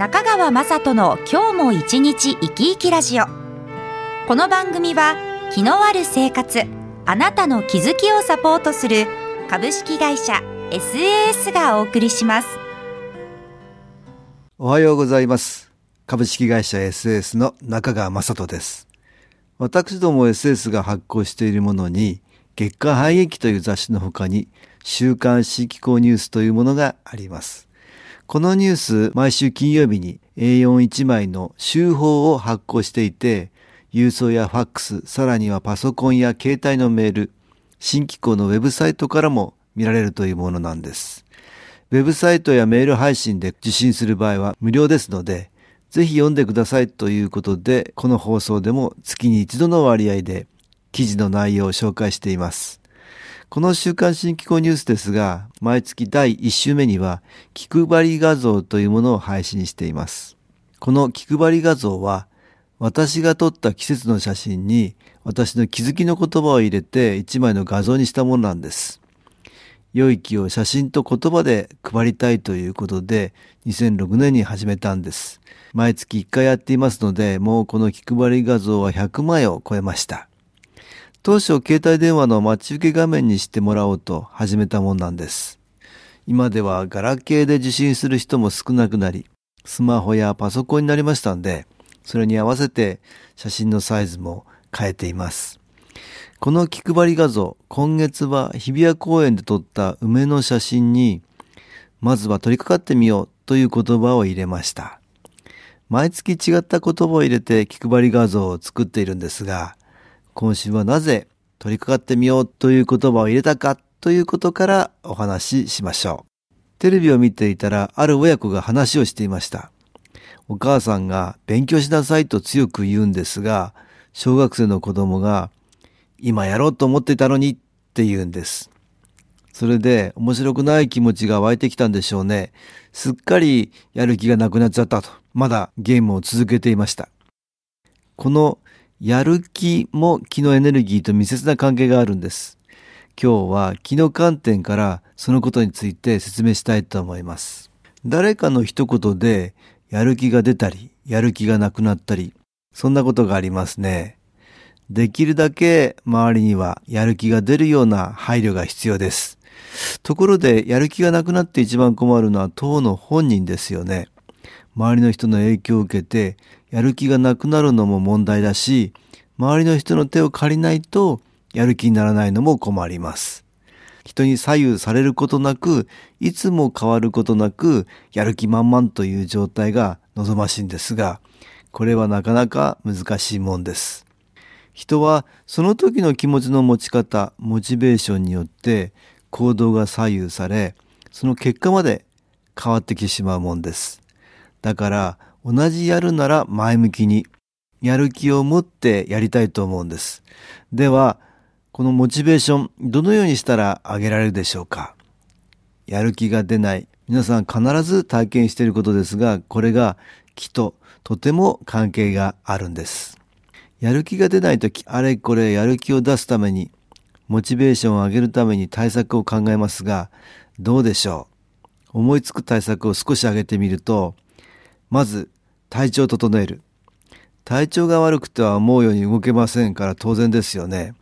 中川雅人の今日も一日生き生きラジオ。この番組は気のある生活あなたの気づきをサポートする株式会社 SAS がお送りします。おはようございます。株式会社 SAS の中川雅人です。私ども SS が発行しているものに月刊廃劇という雑誌の他に週刊新機構ニュースというものがあります。このニュース、毎週金曜日に A41 枚の週報を発行していて、郵送やファックス、さらにはパソコンや携帯のメール、新機構のウェブサイトからも見られるというものなんです。ウェブサイトやメール配信で受信する場合は無料ですので、ぜひ読んでくださいということで、この放送でも月に一度の割合で記事の内容を紹介しています。この週刊新機構ニュースですが、毎月第1週目には、気配り画像というものを配信しています。この気配り画像は、私が撮った季節の写真に、私の気づきの言葉を入れて1枚の画像にしたものなんです。良い気を写真と言葉で配りたいということで、2006年に始めたんです。毎月1回やっていますので、もうこの気配り画像は100枚を超えました。当初携帯電話の待ち受け画面にしてもらおうと始めたもんなんです。今ではガラケーで受信する人も少なくなり、スマホやパソコンになりましたんで、それに合わせて写真のサイズも変えています。この気配り画像、今月は日比谷公園で撮った梅の写真に、まずは取り掛かってみようという言葉を入れました。毎月違った言葉を入れて気配り画像を作っているんですが、今週はなぜ取り掛かってみようという言葉を入れたかということからお話ししましょう。テレビを見ていたらある親子が話をしていました。お母さんが勉強しなさいと強く言うんですが、小学生の子供が今やろうと思ってたのにって言うんです。それで面白くない気持ちが湧いてきたんでしょうね。すっかりやる気がなくなっちゃったと。まだゲームを続けていました。このやる気も気のエネルギーと密接な関係があるんです。今日は気の観点からそのことについて説明したいと思います。誰かの一言でやる気が出たり、やる気がなくなったり、そんなことがありますね。できるだけ周りにはやる気が出るような配慮が必要です。ところでやる気がなくなって一番困るのは当の本人ですよね。周りの人の影響を受けてやる気がなくなるのも問題だし、周りの人の手を借りないとやる気にならないのも困ります。人に左右されることなく、いつも変わることなく、やる気満々という状態が望ましいんですが、これはなかなか難しいもんです。人はその時の気持ちの持ち方、モチベーションによって行動が左右され、その結果まで変わってきてしまうもんです。だから同じやるなら前向きに、やる気を持ってやりたいと思うんです。では、このモチベーション、どのようにしたら上げられるでしょうか？やる気が出ない。皆さん必ず体験していることですが、これが気ととても関係があるんです。やる気が出ないとき、あれこれやる気を出すために、モチベーションを上げるために対策を考えますが、どうでしょう？思いつく対策を少し上げてみると、まず、体調を整える。体調が悪くては思うように動けませんから当然ですよね。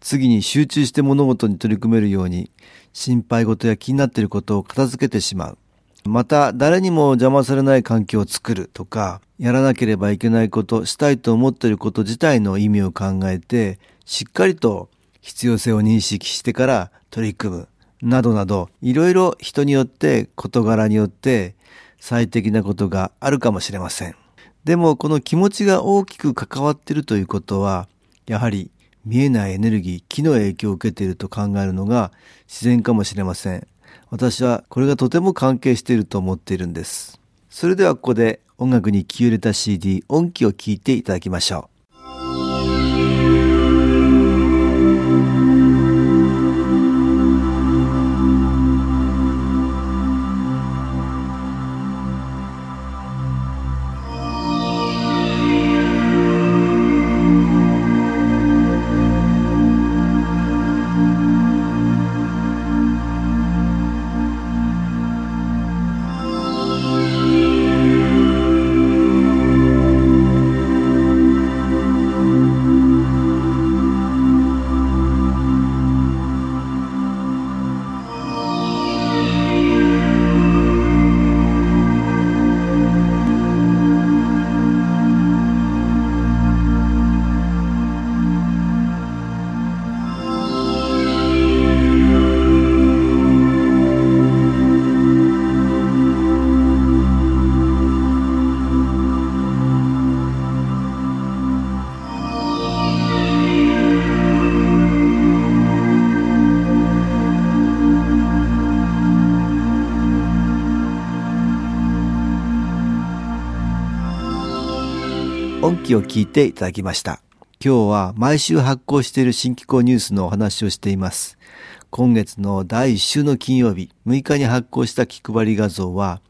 次に集中して物事に取り組めるように、心配事や気になっていることを片付けてしまう。また、誰にも邪魔されない環境を作るとか、やらなければいけないこと、したいと思っていること自体の意味を考えて、しっかりと必要性を認識してから取り組む。などなど、いろいろ人によって、事柄によって最適なことがあるかもしれません。でもこの気持ちが大きく関わっているということは、やはり見えないエネルギー、気の影響を受けていると考えるのが自然かもしれません。私はこれがとても関係していると思っているんです。それではここで音楽に気を入れた CD 音気を聞いていただきましょう。音気を聞いていただきました。今日は毎週発行している新機構ニュースのお話をしています。今月の第1週の金曜日、6日に発行した気配り画像は、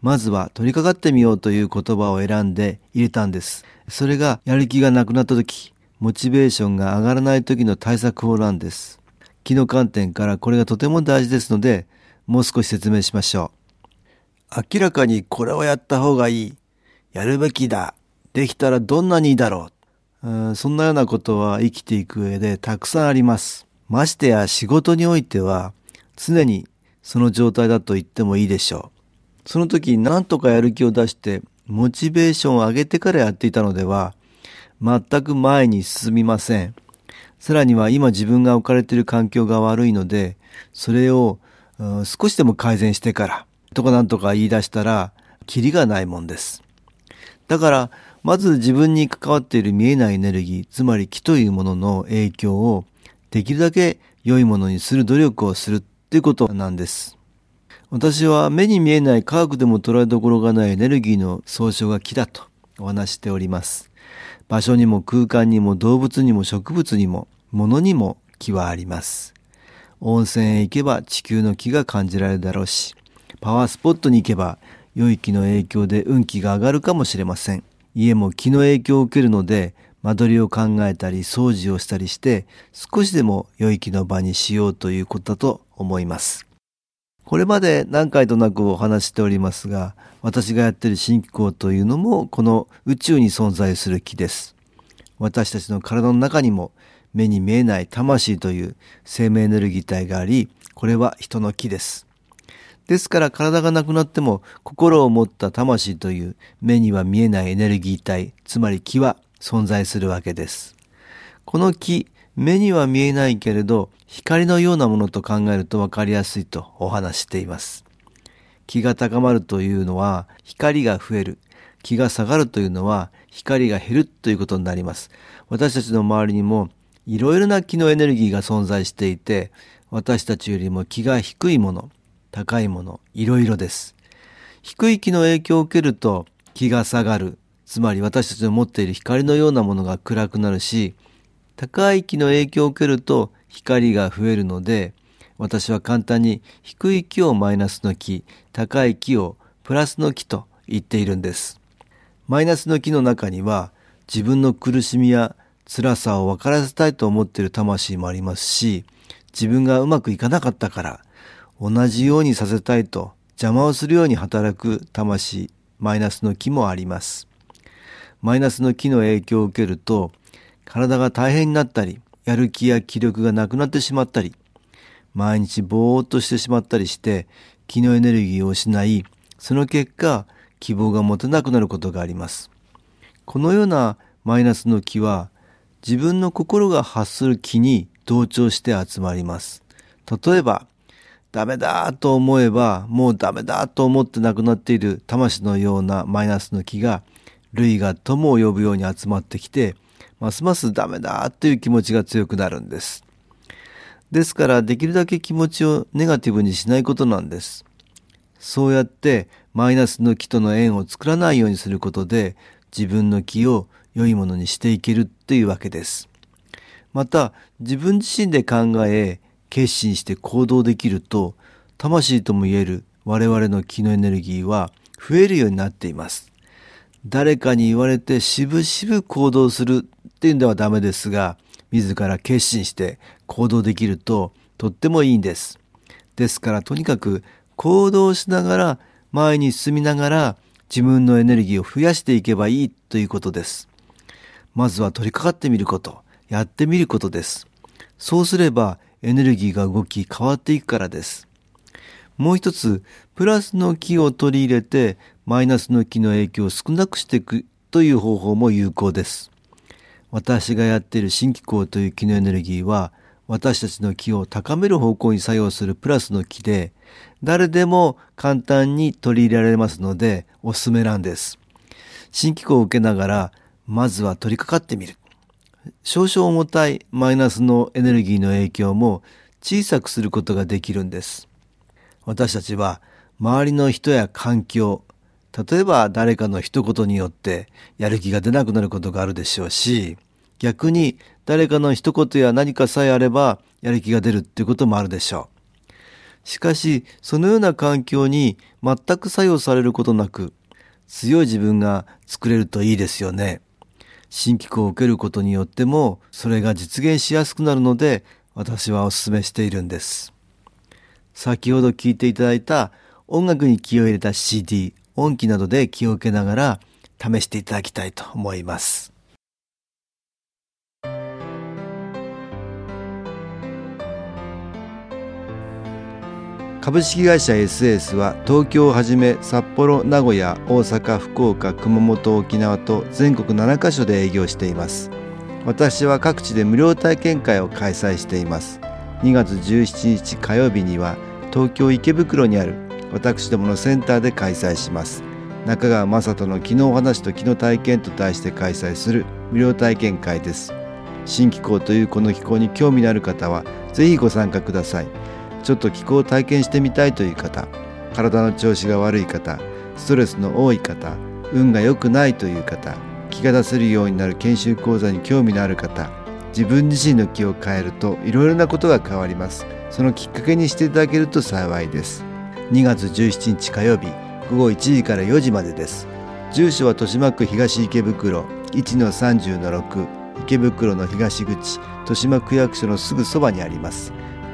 まずは取り掛かってみようという言葉を選んで入れたんです。それがやる気がなくなった時、モチベーションが上がらない時の対策法なんです。気の観点からこれがとても大事ですので、もう少し説明しましょう。明らかにこれをやった方がいい。やるべきだ。できたらどんなにいいだろう。うんそんなようなことは生きていく上でたくさんあります。ましてや仕事においては常にその状態だと言ってもいいでしょう。その時何とかやる気を出してモチベーションを上げてからやっていたのでは全く前に進みません。さらには今自分が置かれている環境が悪いのでそれを少しでも改善してからとかなんとか言い出したらキリがないもんです。だから、まず自分に関わっている見えないエネルギー、つまり気というものの影響をできるだけ良いものにする努力をするっていうことなんです。私は目に見えない科学でも捉えどころがないエネルギーの総称が気だとお話しております。場所にも空間にも動物にも植物にも物にも気はあります。温泉へ行けば地球の気が感じられるだろうし、パワースポットに行けば良い気の影響で運気が上がるかもしれません。家も気の影響を受けるので、間取りを考えたり掃除をしたりして、少しでも良い気の場にしようということだと思います。これまで何回となくお話しておりますが、私がやっている新機構というのもこの宇宙に存在する気です。私たちの体の中にも目に見えない魂という生命エネルギー体があり、これは人の気です。ですから体がなくなっても心を持った魂という目には見えないエネルギー体、つまり気は存在するわけです。この気、目には見えないけれど光のようなものと考えると分かりやすいとお話しています。気が高まるというのは光が増える。気が下がるというのは光が減るということになります。私たちの周りにもいろいろな気のエネルギーが存在していて、私たちよりも気が低いもの、高いもの、いろいろです。低い気の影響を受けると気が下がる。つまり私たちの持っている光のようなものが暗くなるし、高い気の影響を受けると光が増えるので、私は簡単に低い気をマイナスの気、高い気をプラスの気と言っているんです。マイナスの気の中には自分の苦しみや辛さを分からせたいと思っている魂もありますし、自分がうまくいかなかったから同じようにさせたいと邪魔をするように働く魂、マイナスの気もあります。マイナスの気の影響を受けると体が大変になったり、やる気や気力がなくなってしまったり、毎日ぼーっとしてしまったりして気のエネルギーを失い、その結果希望が持てなくなることがあります。このようなマイナスの気は自分の心が発する気に同調して集まります。例えば、ダメだと思えばもうダメだと思ってなくなっている魂のようなマイナスの気が類が友を呼ぶように集まってきてますますダメだという気持ちが強くなるんです。ですからできるだけ気持ちをネガティブにしないことなんです。そうやってマイナスの気との縁を作らないようにすることで自分の気を良いものにしていけるというわけです。また自分自身で考え決心して行動できると魂とも言える我々の気のエネルギーは増えるようになっています。誰かに言われてしぶしぶ行動するっていうんではダメですが自ら決心して行動できるととってもいいんです。ですからとにかく行動しながら前に進みながら自分のエネルギーを増やしていけばいいということです。まずは取り掛かってみること、やってみることです。そうすればエネルギーが動き変わっていくからです。もう一つ、プラスの気を取り入れてマイナスの気の影響を少なくしていくという方法も有効です。私がやっている新機構という気のエネルギーは私たちの気を高める方向に作用するプラスの気で誰でも簡単に取り入れられますのでおすすめなんです。新機構を受けながらまずは取り掛かってみる。少々重たいマイナスのエネルギーの影響も小さくすることができるんです。私たちは周りの人や環境、例えば誰かの一言によってやる気が出なくなることがあるでしょうし、逆に誰かの一言や何かさえあればやる気が出るっていうこともあるでしょう。しかし、そのような環境に全く作用されることなく、強い自分が作れるといいですよね。新機構を受けることによっても、それが実現しやすくなるので、私はお勧めしているんです。先ほど聞いていただいた音楽に気を入れた CD、音機などで気を受けながら試していただきたいと思います。株式会社 SS は東京をはじめ札幌名古屋大阪福岡熊本沖縄と全国7カ所で営業しています。私は各地で無料体験会を開催しています。2月17日火曜日には東京池袋にある私どものセンターで開催します。中川雅人の昨日話と昨日体験と題して開催する無料体験会です。新気候というこの気候に興味のある方はぜひご参加ください。ちょっと気候を体験してみたいという方体の調子が悪い方ストレスの多い方運が良くないという方気が出せるようになる研修講座に興味のある方自分自身の気を変えるといろいろなことが変わります。そのきっかけにしていただけると幸いです。2月17日火曜日午後1時から4時までです。住所は豊島区東池袋1-30-6池袋の東口豊島区役所のすぐそばにあります。